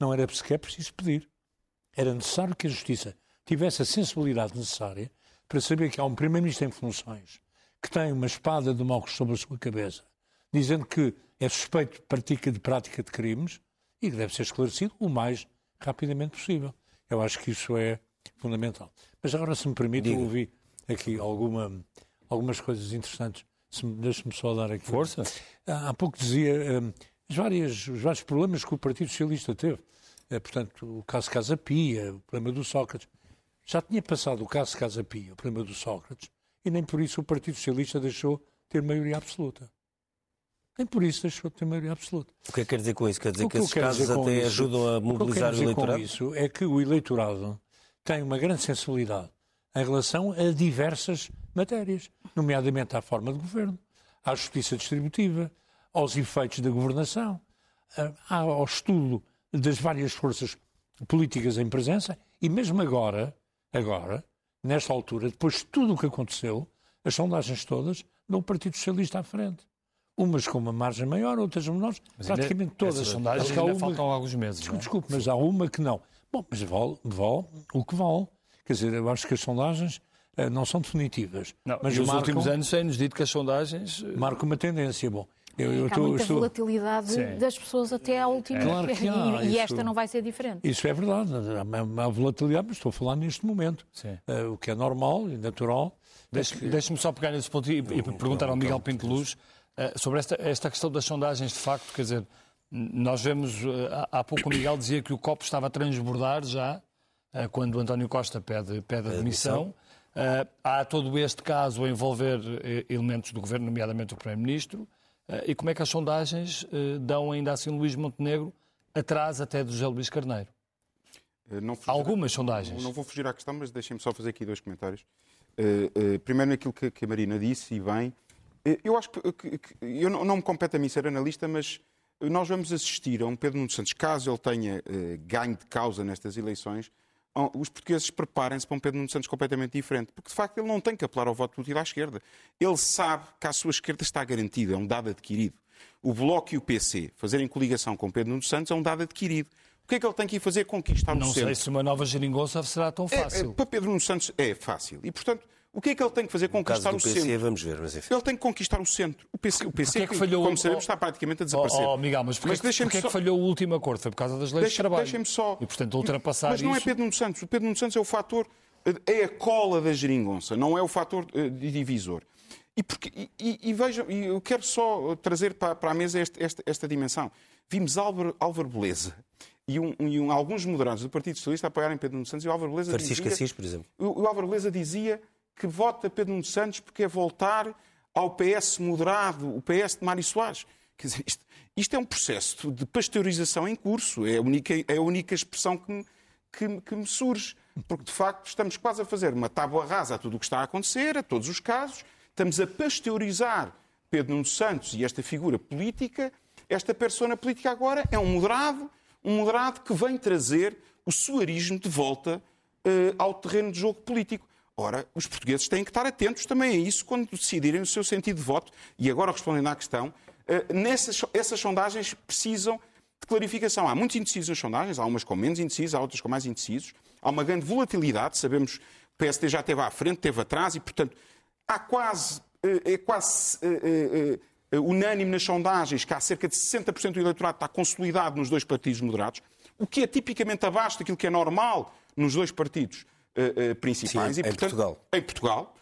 Não era sequer preciso pedir. Era necessário que a Justiça tivesse a sensibilidade necessária para saber que há um Primeiro-Ministro em funções que tem uma espada de Mocos sobre a sua cabeça, dizendo que é suspeito de prática de prática de crimes e que deve ser esclarecido o mais rapidamente possível. Eu acho que isso é fundamental. Mas agora, se me permite, eu ouvi aqui alguma, algumas coisas interessantes. Deixe-me só dar aqui. Força. Há pouco dizia um, os, vários, os vários problemas que o Partido Socialista teve. É, portanto, o caso Casa Pia, o problema do Sócrates. Já tinha passado o caso Casa Pia, o problema do Sócrates, e nem por isso o Partido Socialista deixou de ter maioria absoluta. Nem por isso deixou de ter maioria absoluta. O que é que quer dizer com isso? Quer dizer o que, que esses casos até isso, ajudam a mobilizar o, que o eleitorado? Com isso é que o eleitorado tem uma grande sensibilidade em relação a diversas matérias, nomeadamente à forma de governo, à justiça distributiva, aos efeitos da governação, ao estudo das várias forças políticas em presença e mesmo agora, agora, nesta altura, depois de tudo o que aconteceu, as sondagens todas dão o Partido Socialista à frente. Umas com uma margem maior, outras menores, mas praticamente ainda, todas. As sondagens ainda uma... faltam alguns meses. Desculpe, é? desculpe, mas há uma que não. Bom, mas vale, vale o que vale. Quer dizer, eu acho que as sondagens uh, não são definitivas. Não, mas nos marcam, últimos anos têm-nos dito que as sondagens... Uh... Marcam uma tendência. Bom, eu, eu há muita estou... volatilidade Sim. das pessoas até à última. É. Claro que há, e, e esta não vai ser diferente. Isso é verdade. Há, há volatilidade, mas estou a falar neste momento. Uh, o que é normal e natural. Deixe-me deixe só pegar nesse ponto e, e perguntar ao Miguel Pinto Luz uh, sobre esta, esta questão das sondagens, de facto, quer dizer, nós vemos, uh, há pouco o Miguel dizia que o copo estava a transbordar já, eh, quando António Costa pede, pede a demissão. Uh, há todo este caso a envolver uh, elementos do governo, nomeadamente o Primeiro-Ministro. Uh, e como é que as sondagens dão ainda assim Luís Montenegro atrás até do José Luís Carneiro? Algumas sondagens. Não, vou fugir à questão, mas deixem-me só fazer aqui dois comentários. primeiro, naquilo que, que, a Marina disse, e bem, eu acho que, que, que eu não, não, me compete a mim ser analista, mas nós vamos assistir a um Pedro Nuno Santos, caso ele tenha ganho de causa nestas eleições, os portugueses preparem-se para um Pedro Nuno Santos completamente diferente, porque de facto ele não tem que apelar ao voto útil à esquerda. Ele sabe que a sua esquerda está garantida, é um dado adquirido. O Bloco e o PC fazerem coligação com Pedro Nuno Santos é um dado adquirido. O que é que ele tem que ir fazer? Conquistar não o centro. Não sei se uma nova geringonça será tão fácil. É, é, para Pedro Nuno Santos é fácil. E, portanto, o que é que ele tem que fazer? Conquistar o PC, centro. Vamos ver, mas enfim. Ele tem que conquistar o centro. O PC, o PC é que falhou, como sabemos, está praticamente a desaparecer. Oh, oh Miguel, mas porquê, mas porquê só... é que falhou o último acordo? Foi por causa das leis deixa, de trabalho. Deixem-me só. E, portanto, ultrapassar Mas não isso... é Pedro Nuno Santos. O Pedro Nuno Santos é o fator, é a cola da geringonça, não é o fator uh, divisor. E, porque, e, e, vejam, e eu quero só trazer para, para a mesa este, esta, esta dimensão. Vimos Álvaro, Álvaro Beleza e, um, e um, alguns moderados do Partido Socialista apoiarem Pedro Nuno Santos e o Álvaro Beleza Francisco dizia... Assis, por exemplo. O, o Álvaro Beleza dizia que vota Pedro Nuno Santos porque é voltar ao PS moderado, o PS de Mário Soares. Quer dizer, isto, isto, é um processo de pasteurização em curso, é a única, é a única expressão que me, que, que me surge. Porque, de facto, estamos quase a fazer uma tábua rasa a tudo o que está a acontecer, a todos os casos, estamos a pasteurizar Pedro Nuno Santos e esta figura política. Esta persona política agora é um moderado, um moderado que vem trazer o suarismo de volta uh, ao terreno de jogo político. Ora, os portugueses têm que estar atentos também a isso quando decidirem o seu sentido de voto. E agora, respondendo à questão, eh, nessas, essas sondagens precisam de clarificação. Há muitos indecisos nas sondagens, há umas com menos indecisos, há outras com mais indecisos. Há uma grande volatilidade, sabemos que o PSD já esteve à frente, esteve atrás e, portanto, há quase, eh, é quase uh, unânime nas sondagens, que há cerca de 60% do eleitorado está consolidado nos dois partidos moderados, o que é tipicamente abaixo daquilo que é normal nos dois partidos uh, uh, principais. Sim, e, em portanto, Portugal. Em Portugal,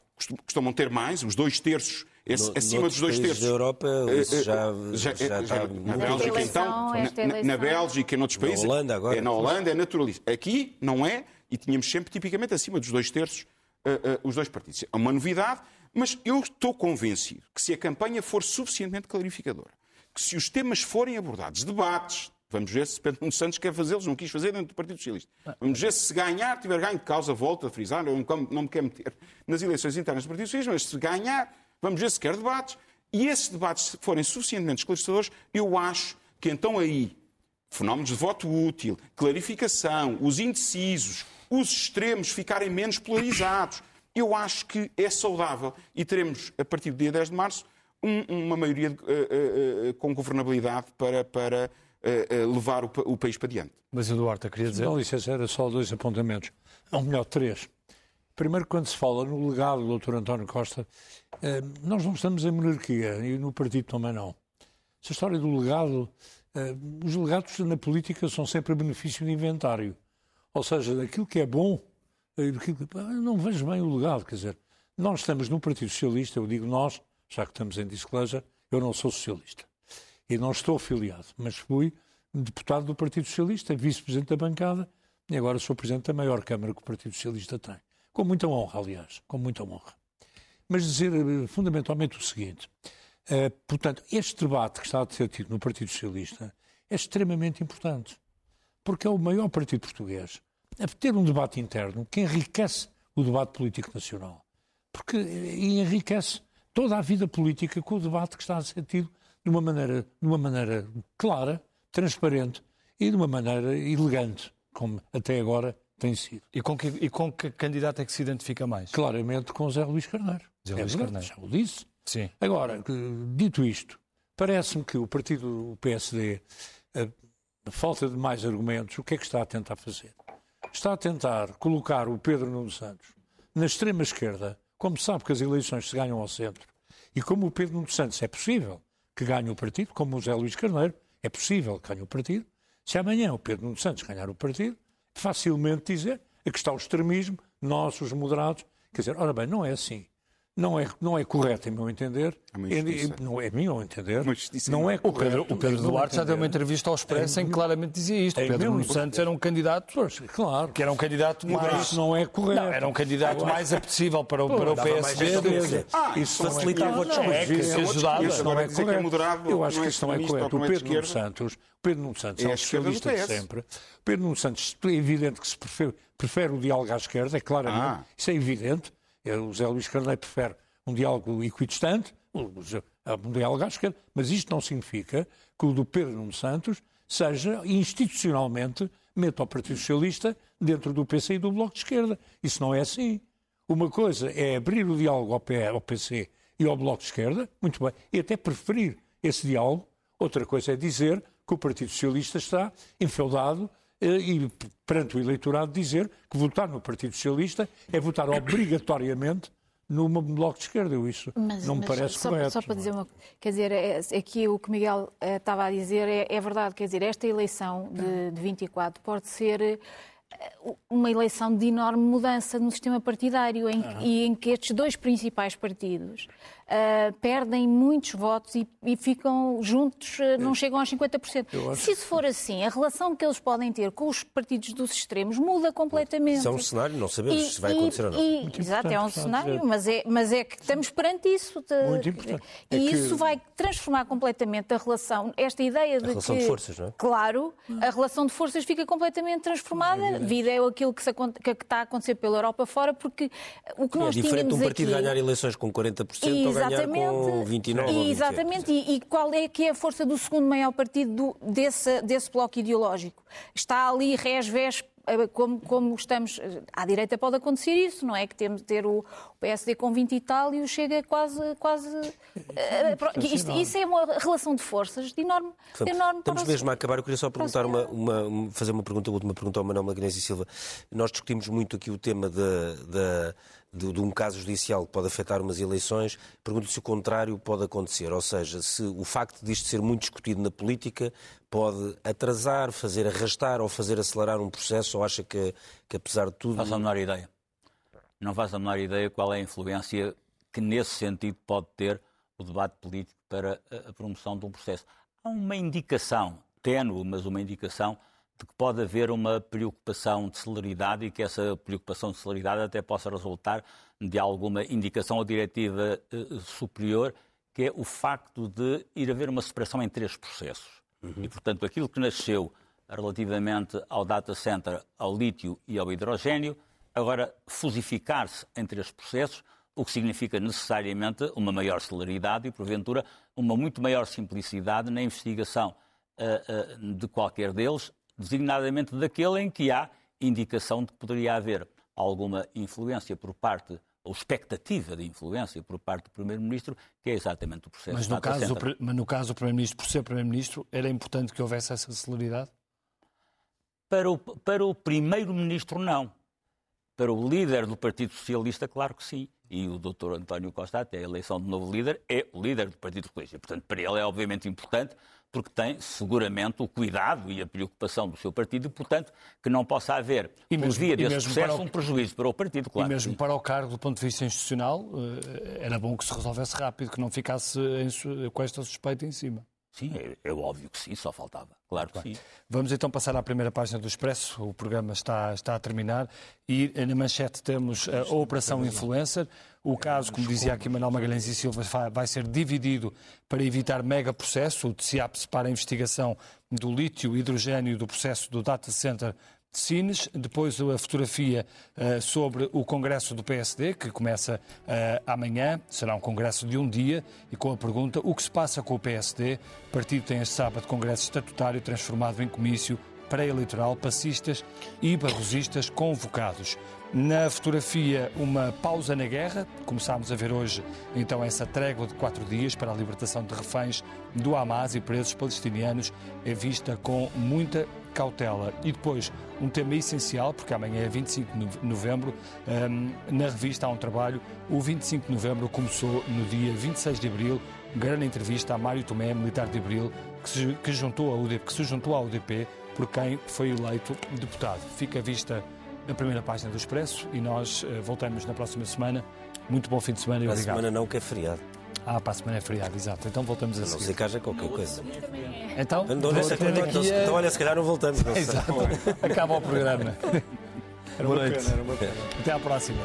costumam ter mais, os dois terços, esse, No- acima dos dois terços. da Europa, isso Eh, já- eh, já está na Bélgica, eleição, então, na- na, na. Bélgica e noutros Na países. Holanda agora. É, na Holanda é naturalista. Aqui não é, e tínhamos sempre tipicamente acima dos dois terços eh, eh, os dois partidos. É uma novidade, mas eu estou convencido que se a campanha for suficientemente clarificadora, que se os temas forem abordados, debates, vamos ver se Pedro Nuno Santos quer fazê-los, não quis fazer dentro do Partido Socialista. Vamos ver se ganhar, tiver ganho de causa, volto a frisar, eu não, me quero meter nas eleições internas do Partido Socialista, mas se ganhar, vamos ver se quer debates. E esses debates se forem suficientemente esclarecedores, eu acho que então aí fenómenos de voto útil, clarificação, os indecisos, os extremos ficarem menos polarizados. Eu acho que é saudável e teremos, a partir do dia 10 de março, um- uma maioria de- eh, eh, eh, com governabilidade para, para levar o, pa- o país para diante. Mas Eduardo, queria dizer. Não, licença, era só dois apontamentos. Ou melhor, três. Primeiro, quando se fala no legado do Dr. António Costa, eh, nós não estamos em monarquia e no partido também não. Essa história do legado, eh, os legados na política são sempre a benefício de inventário. Ou seja, daquilo que é bom, eh, daquilo que- eu não vejo bem o legado. Quer dizer, nós estamos no Partido Socialista, eu digo nós, já que estamos em disclosure, eu não sou socialista. E não estou afiliado, mas fui deputado do Partido Socialista, vice-presidente da bancada e agora sou presidente da maior Câmara que o Partido Socialista tem. Com muita honra, aliás, com muita honra. Mas dizer eh, fundamentalmente o seguinte: eh, portanto, este debate que está a ser tido no Partido Socialista é extremamente importante, porque é o maior partido português a ter um debate interno que enriquece o debate político nacional. Porque eh, enriquece toda a vida política com o debate que está a ser tido de uma maneira, de uma maneira clara, transparente e de uma maneira elegante, como até agora tem sido. E com, que, e com que candidato é que se identifica mais? Claramente com Zé Luís Carneiro. Zé é Luís verdade, Carneiro. já o disse. Sim. Agora, dito isto, parece-me que o partido, o PSD, a, a falta de mais argumentos, o que é que está a tentar fazer? Está a tentar colocar o Pedro Nuno Santos na extrema esquerda, como sabe que as eleições se ganham ao centro, e como o Pedro Nuno Santos é possível que ganhe o partido, como o José Luís Carneiro, é possível que ganhe o partido, se amanhã o Pedro Nuno Santos ganhar o partido, facilmente dizer que está o extremismo, nós, os moderados, quer dizer, ora bem, não é assim. Não é, não é correto, em meu entender. É É- não é meu entender. Não é enorme. O Pedro, correto. o Pedro Duarte já deu uma entrevista ao Expresso em que claramente dizia isto. O em Pedro Nuno. Santos era um candidato Pois, claro. que era um candidato Mas mais. isso não é correto. Não, era um candidato mais apetecível para o, para o PSD. Ah, Isso não é facilitava correto. é que isso é ajudava. Isso não é que é correto. moderado, Eu acho que é isso não é correto. O é de Pedro Nuno. Santos, o Pedro Nuno Santos É é um do socialista PS. sempre. O Pedro Nuno Santos é evidente que se prefere, prefere o diálogo à esquerda, é claramente. Ah. Isso é evidente. É, O Zé Luís Carneiro prefere um diálogo equidistante, um diálogo à esquerda, mas isto não significa que o do Pedro Nuno Santos seja institucionalmente meta o Partido Socialista dentro do PC e do Bloco de Esquerda. Isso não é assim. Uma coisa é abrir o diálogo ao, ao PC e ao Bloco de Esquerda, muito bem, e até preferir esse diálogo. Outra coisa é dizer que o Partido Socialista está enfeudado e perante o eleitorado dizer que votar no Partido Socialista é votar obrigatoriamente no Bloco de Esquerda. Eu isso Mas- não me mas parece só, correto. Só para é? dizer uma Quer dizer, é, aqui o que Miguel eh, estava a dizer é, é verdade. Quer dizer, esta eleição de, de 24 pode ser eh, uma eleição de enorme mudança no sistema partidário em, Ah. e em que estes dois principais partidos eh, perdem muitos votos e, e ficam juntos, eh, não chegam aos 50%. Se isso for assim, a relação que eles podem ter com os partidos dos extremos muda completamente. Isso é um cenário, não sabemos se vai acontecer ou não. e- exato, é um a cenário, dizer. mas é, mas é que estamos perante isso. de- Muito importante. E É que- isso vai transformar completamente a relação, esta ideia de relação que, de forças, não é? Claro, a relação de forças fica completamente transformada. Vida é aquilo que, acon- que está a acontecer pela Europa fora, porque o que É nós diferente de tínhamos um partido aqui... ganhar eleições com 40% ou ganhar com 29 ou 28. Exatamente, e, e qual é que é a força do segundo maior partido do- desse, desse bloco ideológico? Está ali resvés eh, como, como estamos. eh, À direita pode acontecer isso, não é? Que temos de ter o PSD com 20 e tal e o Chega quase. quase eh, isto- isso é uma relação de forças de enorme. De Portanto, enorme estamos mesmo a acabar. Eu queria só perguntar uma, uma- uma- fazer uma pergunta, a última pergunta ao Manuel Magalhães e Silva. Nós discutimos muito aqui o tema da, de, de, um caso judicial que pode afetar umas eleições, pergunto se o contrário pode acontecer. Ou seja, se o facto disto ser muito discutido na política pode atrasar, fazer arrastar ou fazer acelerar um processo, ou acha que, que apesar de tudo. Não faz a menor ideia. Não faz a menor ideia qual é a influência que, nesse sentido, pode ter o debate político para a promoção de um processo. Há uma indicação, ténue, mas uma indicação de que pode haver uma preocupação de celeridade e que essa preocupação de celeridade até possa resultar de alguma indicação ou diretiva uh, superior, que é o facto de ir haver uma separação em três processos. Uhum. E, portanto, aquilo que nasceu relativamente ao data center, ao lítio e ao hidrogênio, agora fusificar-se em três processos, o que significa necessariamente uma maior celeridade e, porventura, uma muito maior simplicidade na investigação uh, uh, de qualquer deles, designadamente daquele em que há indicação de que poderia haver alguma influência por parte ou expectativa de influência por parte do Primeiro-Ministro, que é exatamente o processo mas no caso, Mas no caso do Primeiro-Ministro, por ser Primeiro-Ministro, era importante que houvesse essa celeridade? Para o, para o Primeiro-Ministro, não. Para o líder do Partido Socialista, claro que sim. E o Dr. António Costa, até a eleição de novo líder, é o líder do Partido Socialista. Portanto, para ele é obviamente importante, porque tem seguramente o cuidado e a preocupação do seu partido e, portanto, que não possa haver, e por via desse processo, o... um prejuízo para o partido, claro. E mesmo para o cargo, do ponto de vista institucional, eh, era bom que se resolvesse rápido, que não ficasse com esta suspeita em cima. Sim, é, é, óbvio que sim, só faltava. Claro que sim. Vamos então passar à primeira página do Expresso. O programa está, está a terminar e na manchete temos a, a Operação Influencer. O caso, como dizia aqui Manuel Magalhães e Silva, vai ser dividido para evitar mega processo. O TCIAP para a investigação do lítio, hidrogênio do processo do data center Sines, depois a fotografia uh, sobre o Congresso do PSD, que começa uh, amanhã, será um congresso de um dia, e com a pergunta o que se passa com o PSD. O partido tem este sábado congresso estatutário transformado em comício pré-eleitoral, passistas e barrosistas convocados. Na fotografia, uma pausa na guerra. Começámos a ver hoje, então, essa trégua de quatro dias para a libertação de reféns do Hamas e presos palestinianos, é vista com muita cautela. E depois, um tema essencial, porque amanhã é 25 de novembro, um, na revista há um trabalho. O 25 de novembro começou no dia 26 de abril, grande entrevista a Mário Tomé, militar de abril, que se, que juntou a UDP, que se juntou à UDP por quem foi eleito deputado. Fica vista a primeira página do Expresso e nós uh, voltamos na próxima semana. Muito bom fim de semana e obrigado. obrigado. semana não, que é feriado. Ah, para a semana é feriado, exato. Então voltamos a seguir. Não sei que haja qualquer coisa. Então, então, olha, então, então, olha, se calhar não voltamos. Não Exato. Acaba o programa. Era uma pena, era uma pena. Até à próxima.